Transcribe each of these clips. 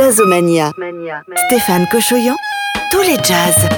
Jazzomania. Stéphane Cochoyan, tous les jazz.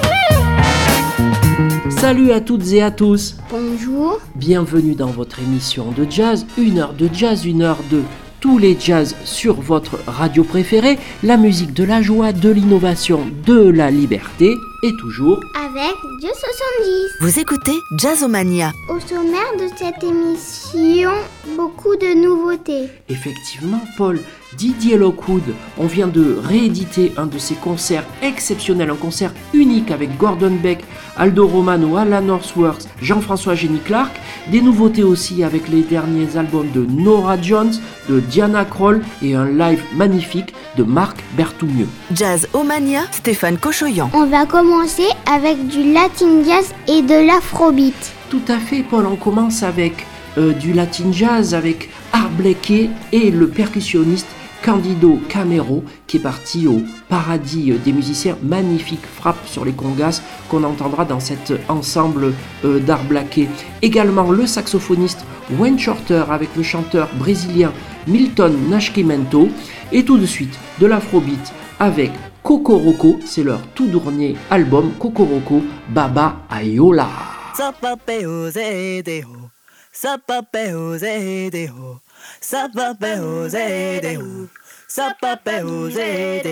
Salut à toutes et à tous. Bonjour. Bienvenue dans votre émission de jazz, une heure de jazz, une heure de tous les jazz sur votre radio préférée, la musique de la joie, de l'innovation, de la liberté et toujours avec Dieu 70. Vous écoutez Jazzomania. Au sommaire de cette émission, beaucoup de nouveautés. Effectivement, Paul, Didier Lockwood, on vient de rééditer un de ses concerts exceptionnels, un concert unique avec Gordon Beck, Aldo Romano, Alan Northworth, Jean-François Jenny Clark, des nouveautés aussi avec les derniers albums de Nora Jones, de Diana Kroll et un live magnifique de Marc Berthoumieux. Jazzomania, Stéphane Cochoyan. On va commencer avec du latin jazz et de l'afrobeat. Tout à fait, Paul, on commence avec euh, du latin jazz avec Art Blakey et le percussionniste Candido Camero qui est parti au paradis des musiciens, magnifique frappe sur les congas qu'on entendra dans cet ensemble euh, d'art blaqué. Également le saxophoniste Wayne Shorter avec le chanteur brésilien Milton Nascimento. Et tout de suite de l'afrobeat avec Kokoroko, c'est leur tout dernier album Kokoroko Baba Ayola. Sapapé José de Hu, Sapapé José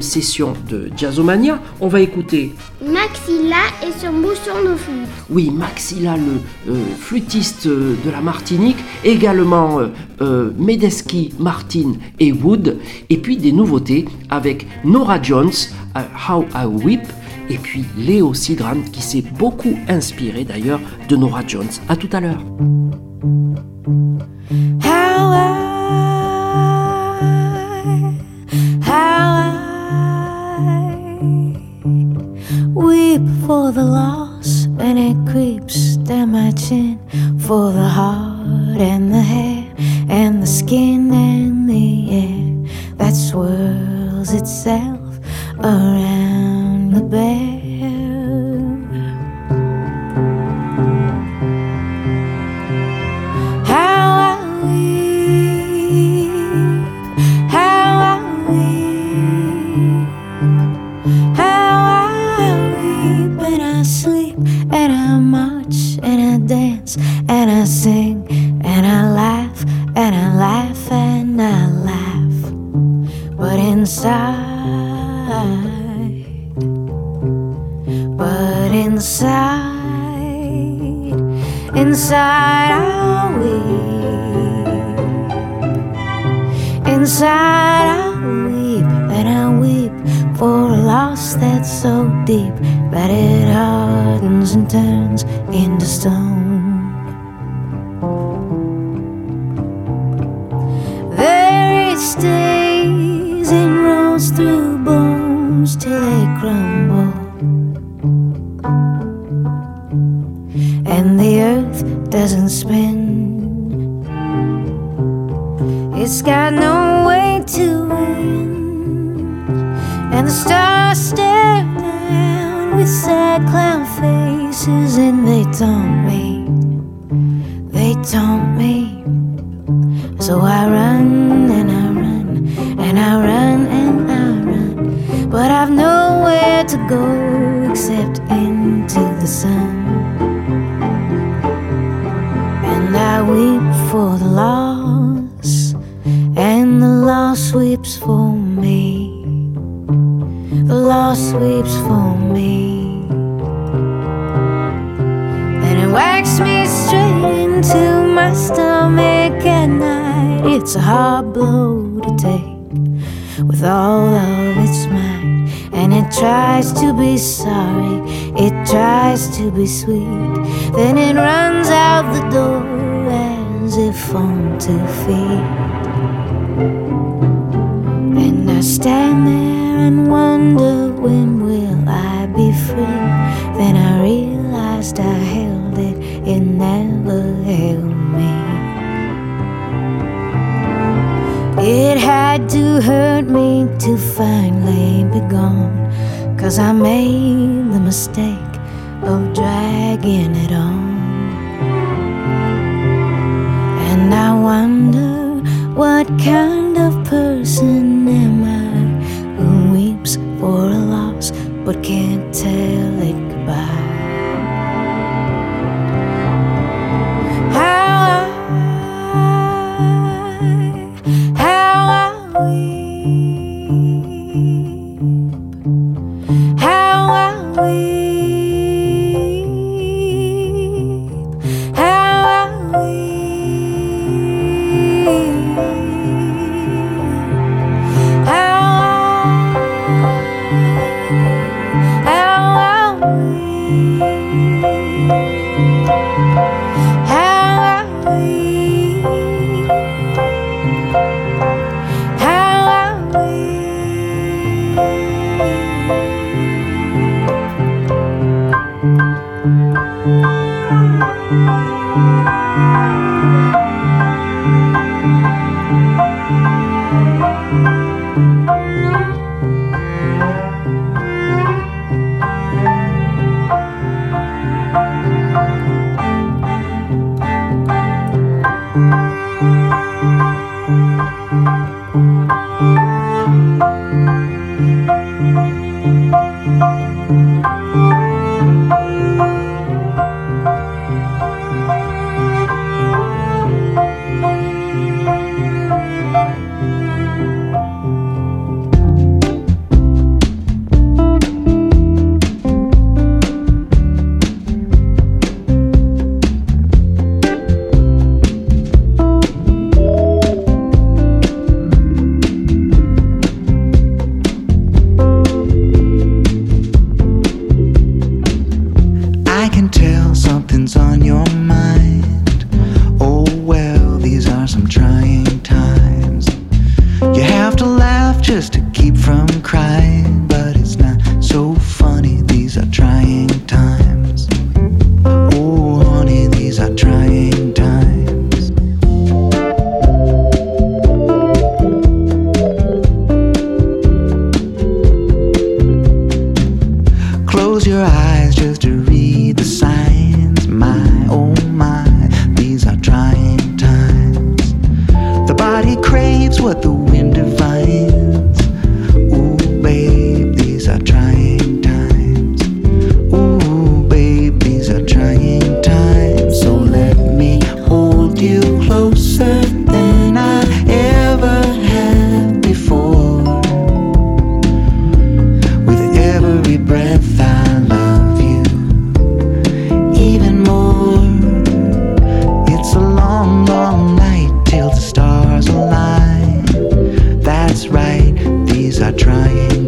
session de Jazzomania, on va écouter Maxilla et son bouchon de flûte. Oui, Maxilla, le euh, flûtiste euh, de la Martinique, également euh, euh, Medeski, Martin et Wood, et puis des nouveautés avec Nora Jones, How I Whip, et puis Léo Sidran qui s'est beaucoup inspiré d'ailleurs de Nora Jones. À tout à l'heure. myself around. straight into my stomach at night. It's a hard blow to take with all of its might. And it tries to be sorry, it tries to be sweet. Then it runs out the door as if on two feet. And I stand there and wonder when will I be free. Then I realized I held it never held me. It had to hurt me to finally be gone, cause I made the mistake of dragging it on. And I wonder what kind of person am I who weeps for a loss but can't tell it goodbye. I trying?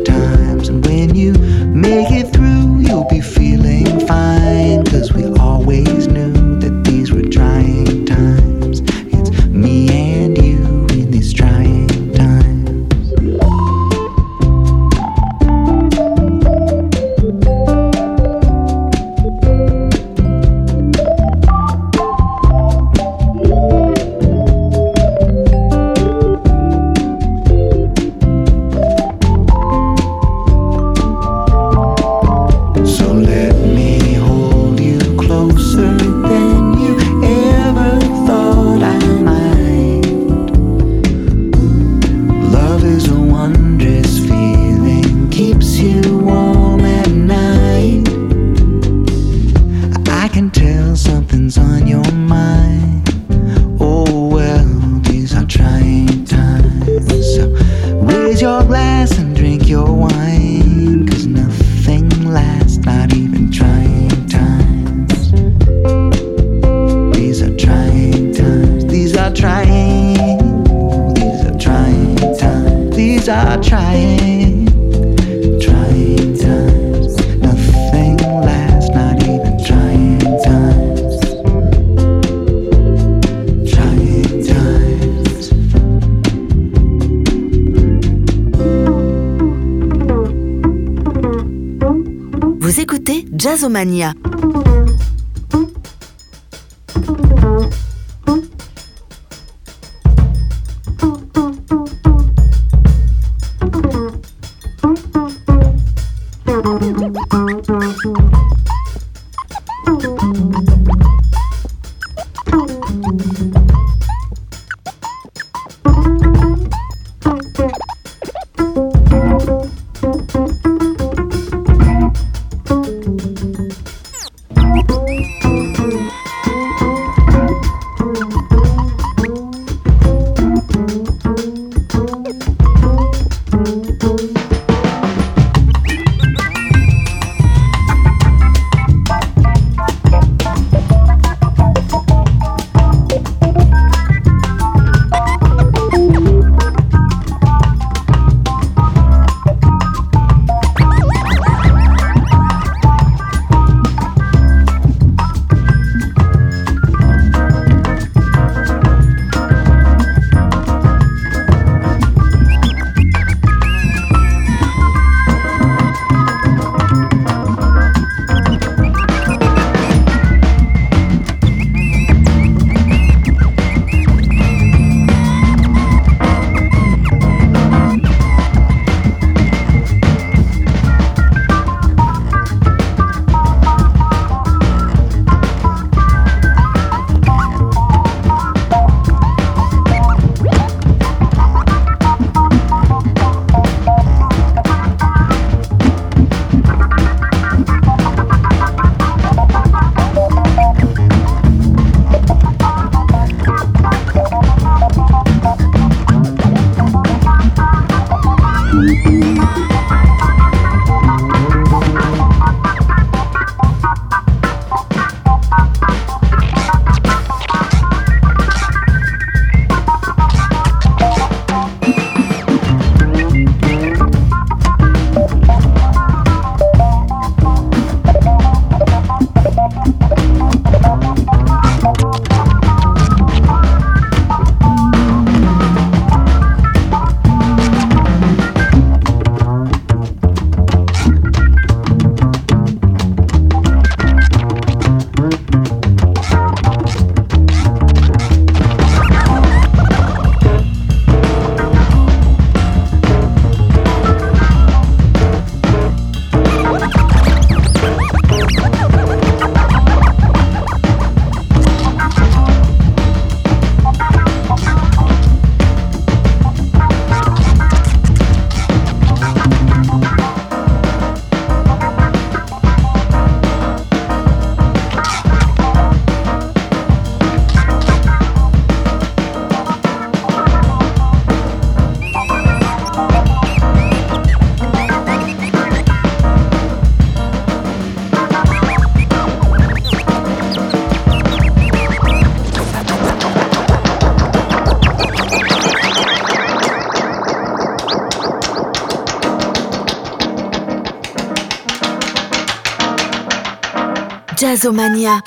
Jazzomania.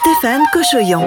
Stéphane Cochoyan.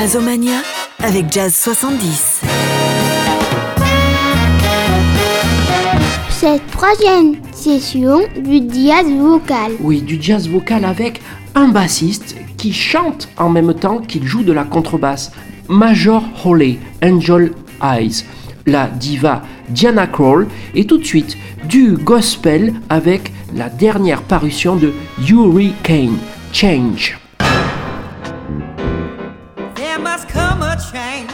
Jazzomania avec Jazz 70. Cette troisième session du jazz vocal. Oui, du jazz vocal avec un bassiste qui chante en même temps qu'il joue de la contrebasse. Major Holly, Angel Eyes. La diva Diana Krall et tout de suite du gospel avec la dernière parution de Hurricane, Change. There must come a change.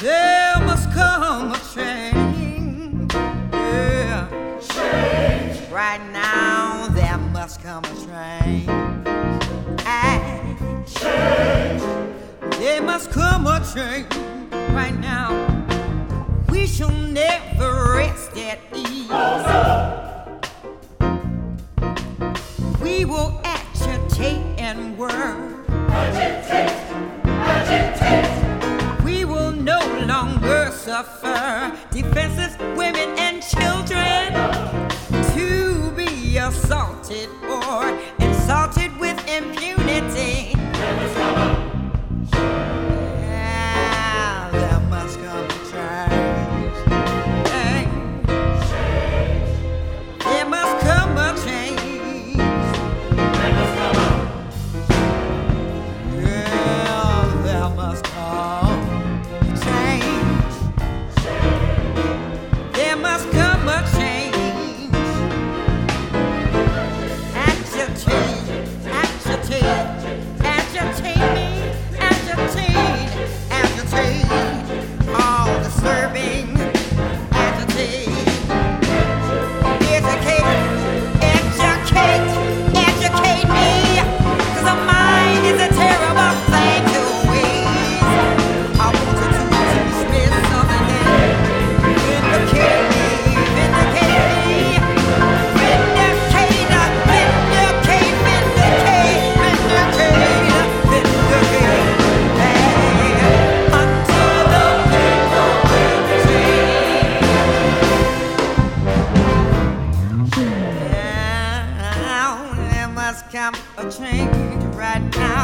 There must come a change. Yeah. Change. Right now, there must come a change. Change. There must come a change. Right now, we shall never rest at ease. We work. Agitate, agitate. We will no longer suffer. Come a change right now.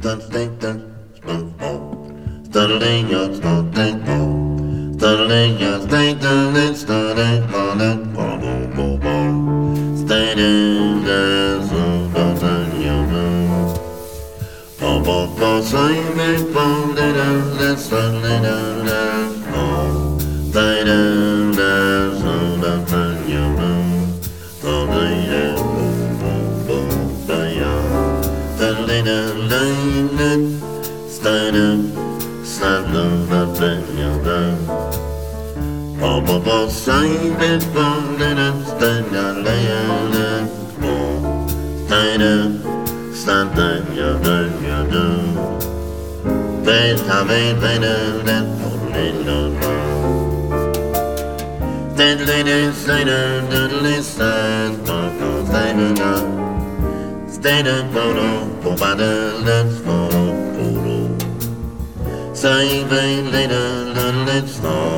Bum bum bum, so you may bum da da, let's da da da. Popo sahibi boğdurup dönyalayalım Bu tayrı senden yadın yadın Ve tabi benimden fulliyorum Deadly slater, deadly sad, Popo sahibi yadın Stater photo, provided let's photo, photo Sahibi later, let's photo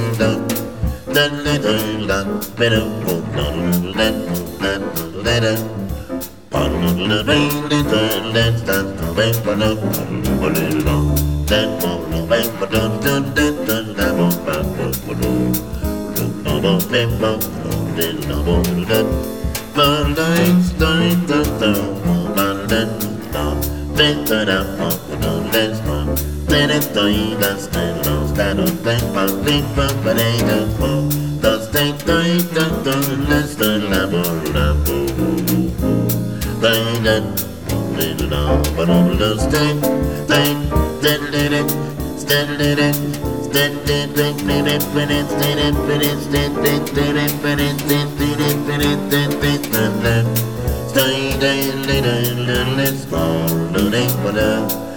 Let's go. Lens voor de niet voor de Sada bada bada da da da ya da ya da bo da da sa da da da ya da ba ba ba stay be bo da da da sta da da da ba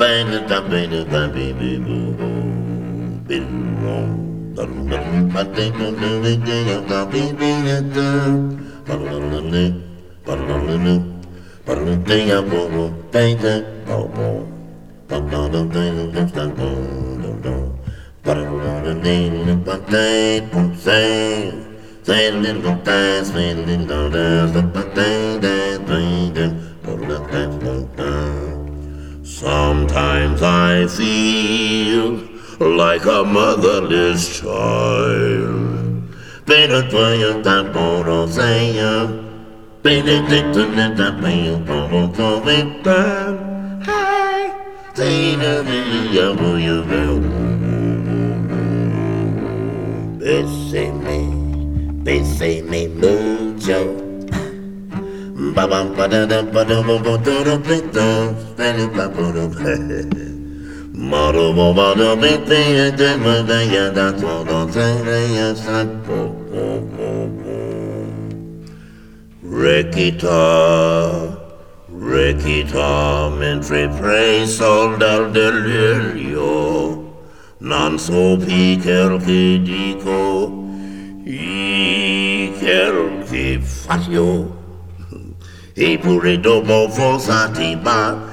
Bang it up, bang it up, bang it up, bang it up, bang it up, Sometimes I feel like a motherless child. Better that gonna. Benedictine that man gonna call Hey, down. Hey, see the who you know. Bessie me, bessie me mucho. Ba ba ba da da ba da ba ba da da da da. Marumu maru bitti yedemi de yeda todo tere yesep Rekita Rekita mentre prei sol dal delirio Non so più quel che dico I quel che faccio Eppure dopo fosati ma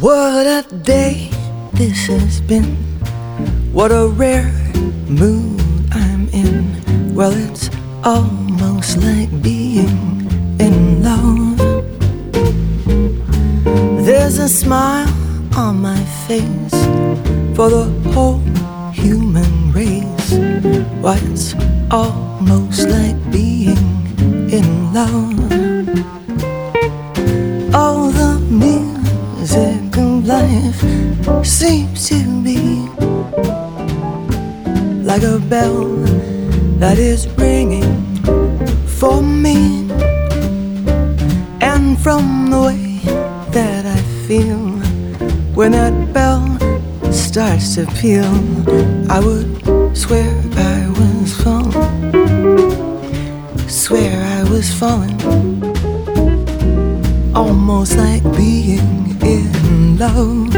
What a day this has been. What a rare mood I'm in. Well, it's almost like being in love. There's a smile on my face for the whole human race. Why, it's almost like being in love. All seems to be like a bell that is ringing for me. And from the way that I feel when that bell starts to peal, I would swear I was falling. Swear I was falling. Almost like being in love.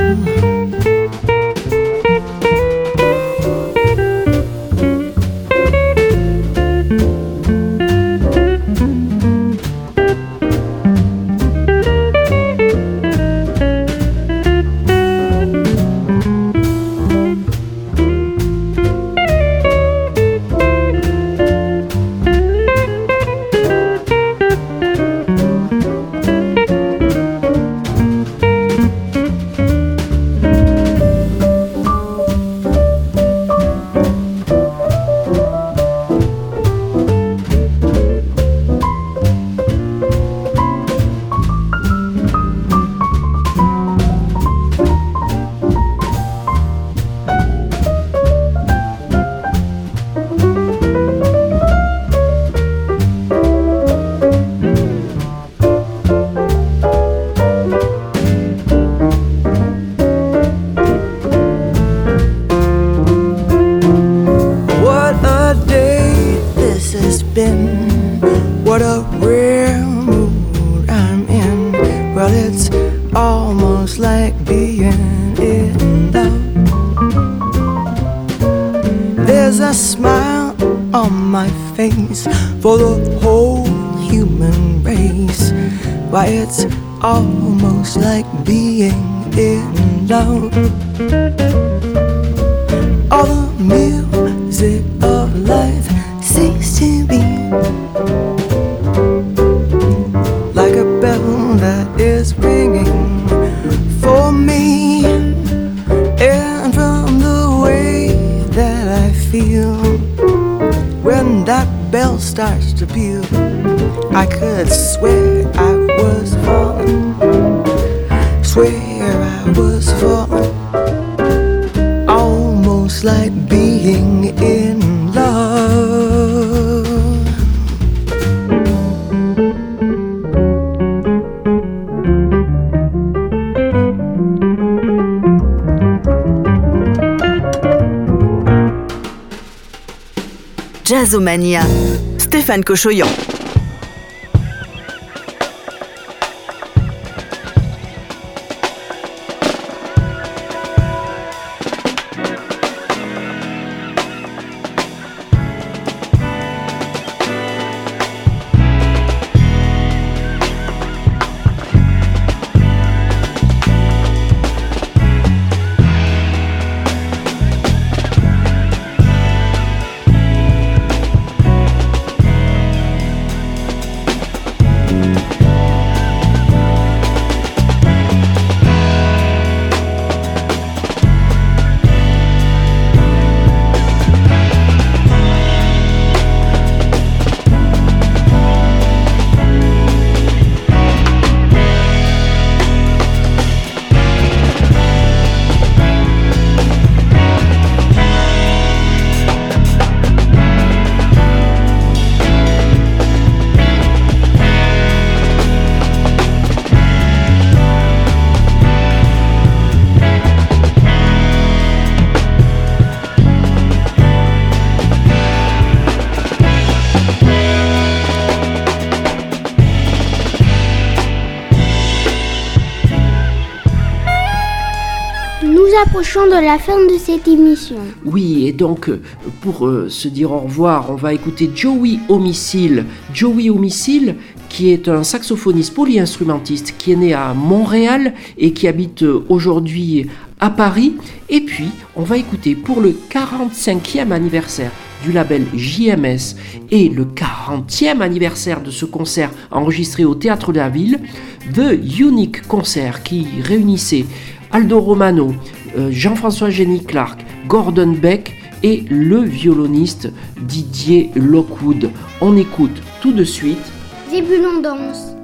Being in love. All the music of life seems to be like a bell that is ringing for me. And from the way that I feel when that bell starts to peal, I could swear was falling. Almost like being in love. Jazzomania. Stéphane Cochoyan. Approchons de la fin de cette émission. Oui, et donc euh, pour euh, se dire au revoir, on va écouter Joey Homicile. Joey Homicile, qui est un saxophoniste polyinstrumentiste qui est né à Montréal et qui habite euh, aujourd'hui à Paris. Et puis, on va écouter pour le 45e anniversaire du label JMS et le 40e anniversaire de ce concert enregistré au Théâtre de la Ville, The Unique Concert qui réunissait Aldo Romano, Jean-François Jenny Clark, Gordon Beck et le violoniste Didier Lockwood. On écoute tout de suite. Zébulon danse.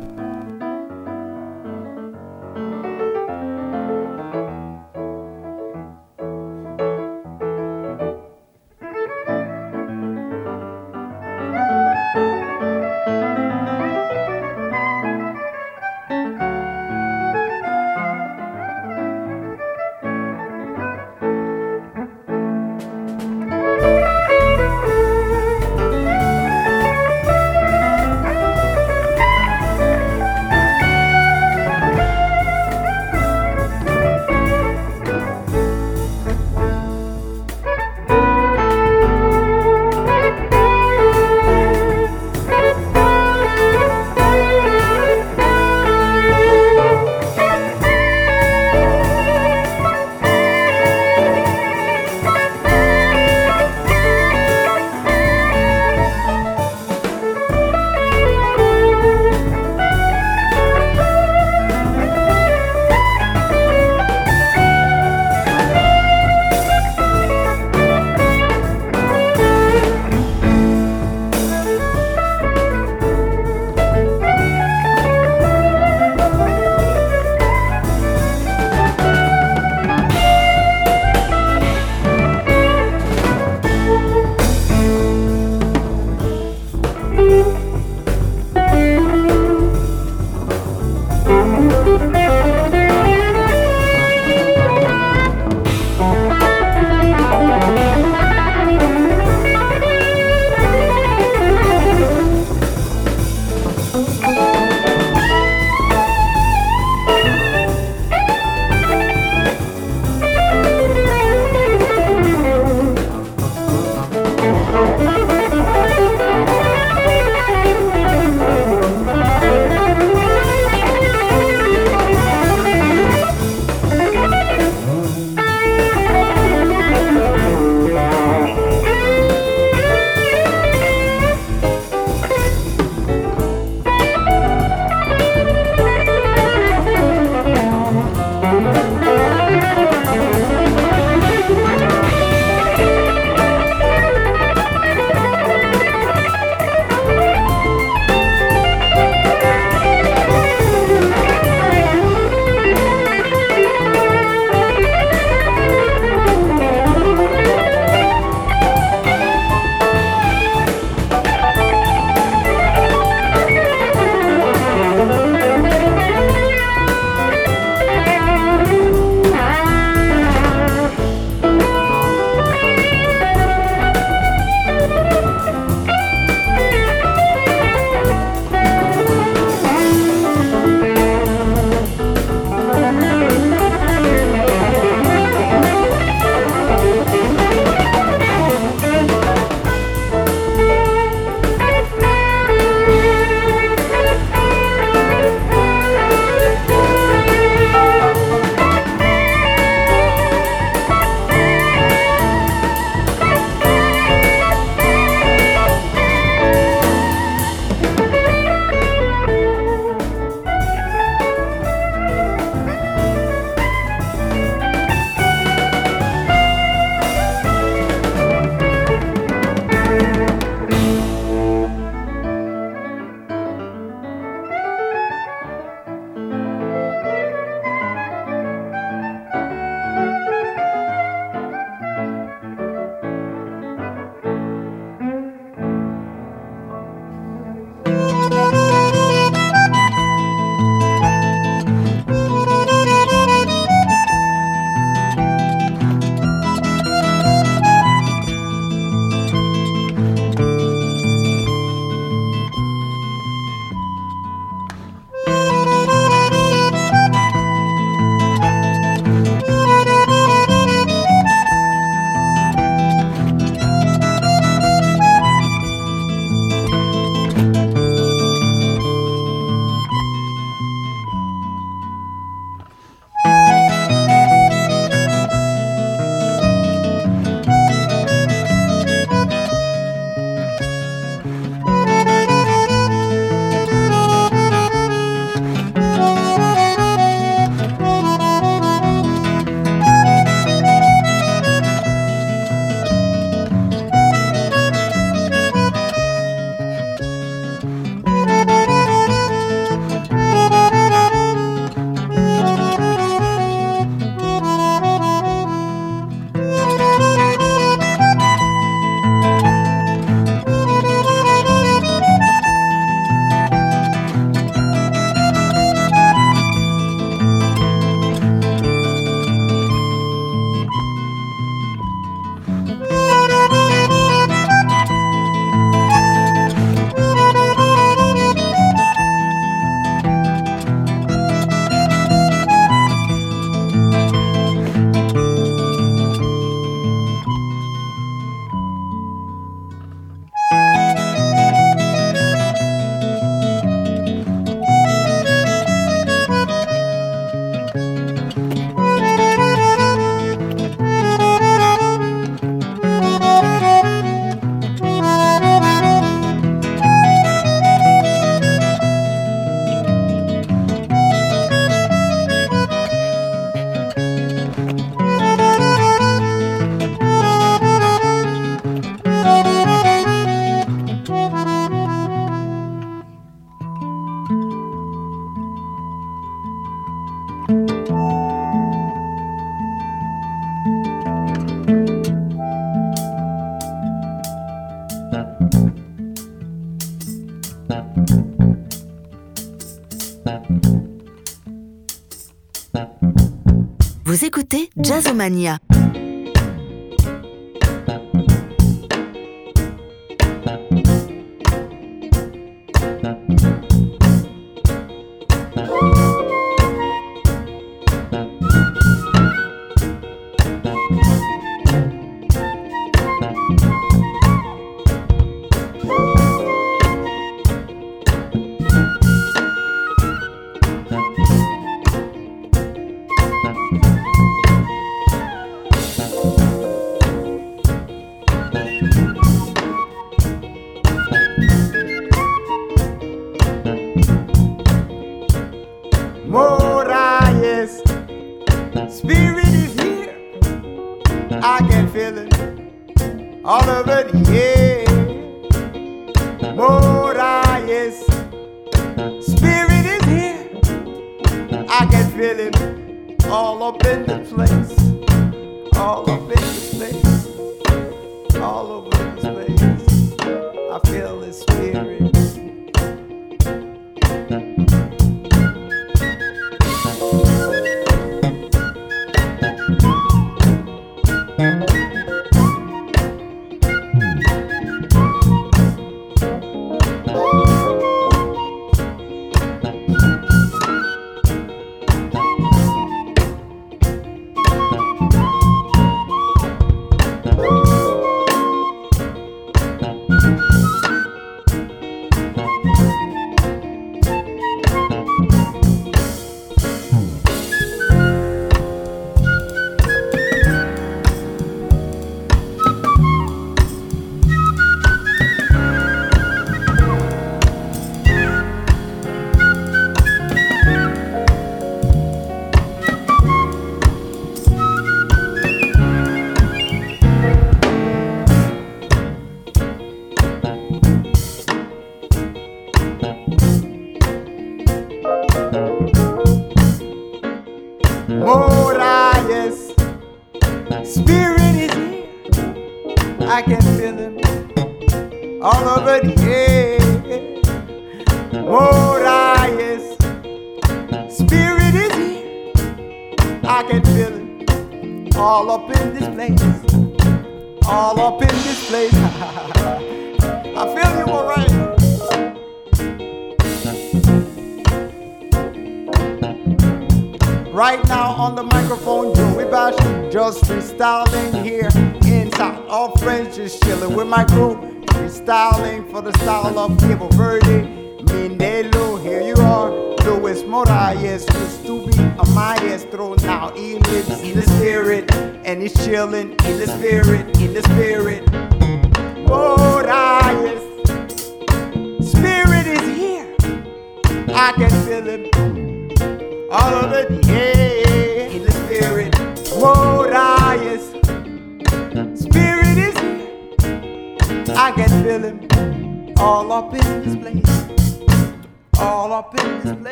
Mania.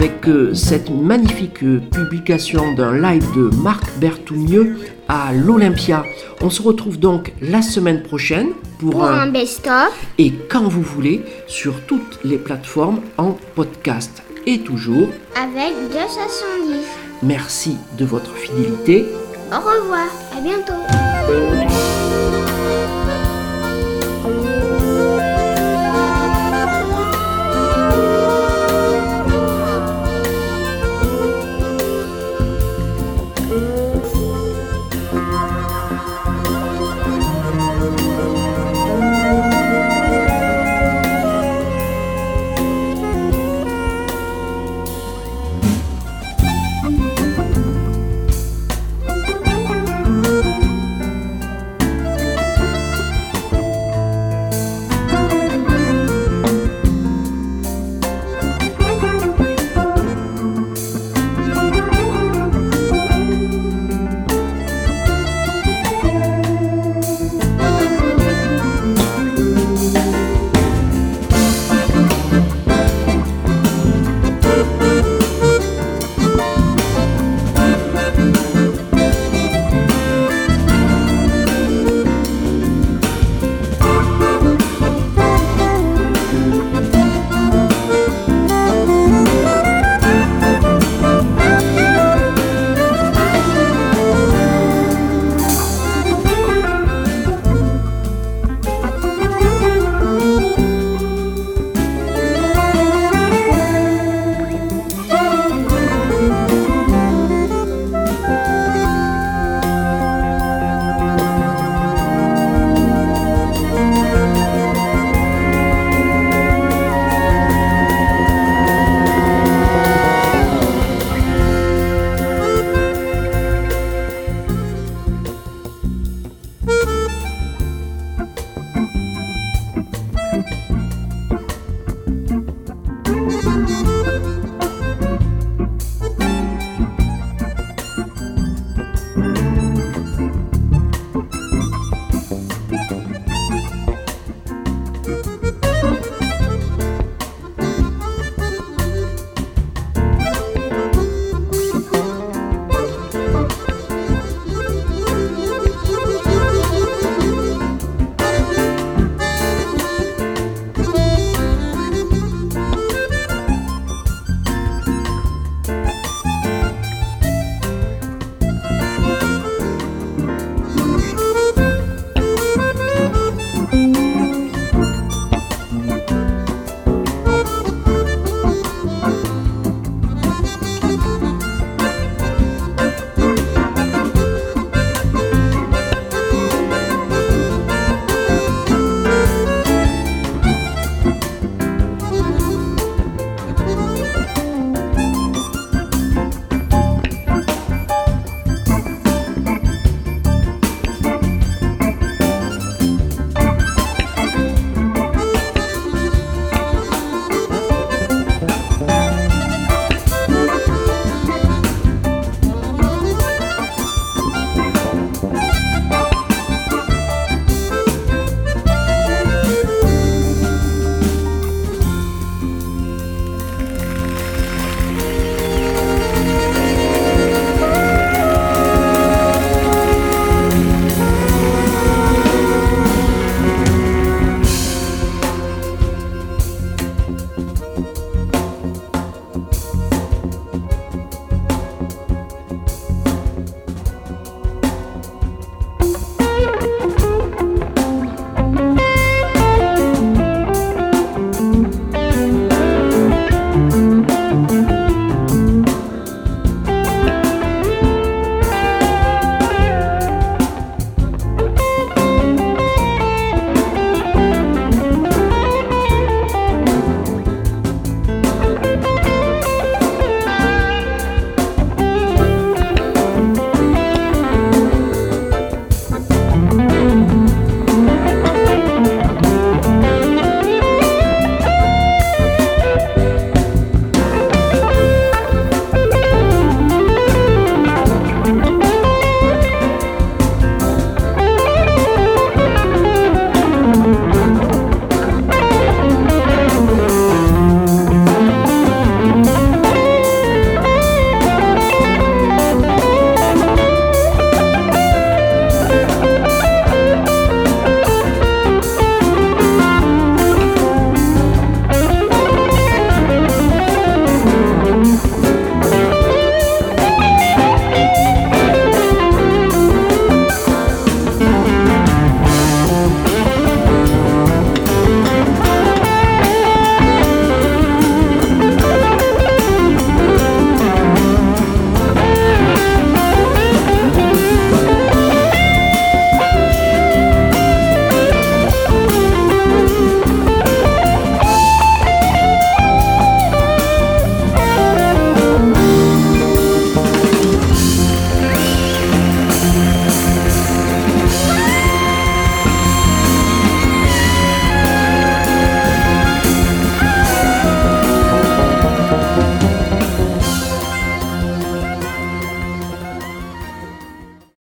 avec euh, cette magnifique euh, publication d'un live de Marc Berthoumieux à l'Olympia. On se retrouve donc la semaine prochaine pour, un, un best-of et quand vous voulez sur toutes les plateformes en podcast et toujours avec 270. Merci de votre fidélité. Au revoir, à bientôt.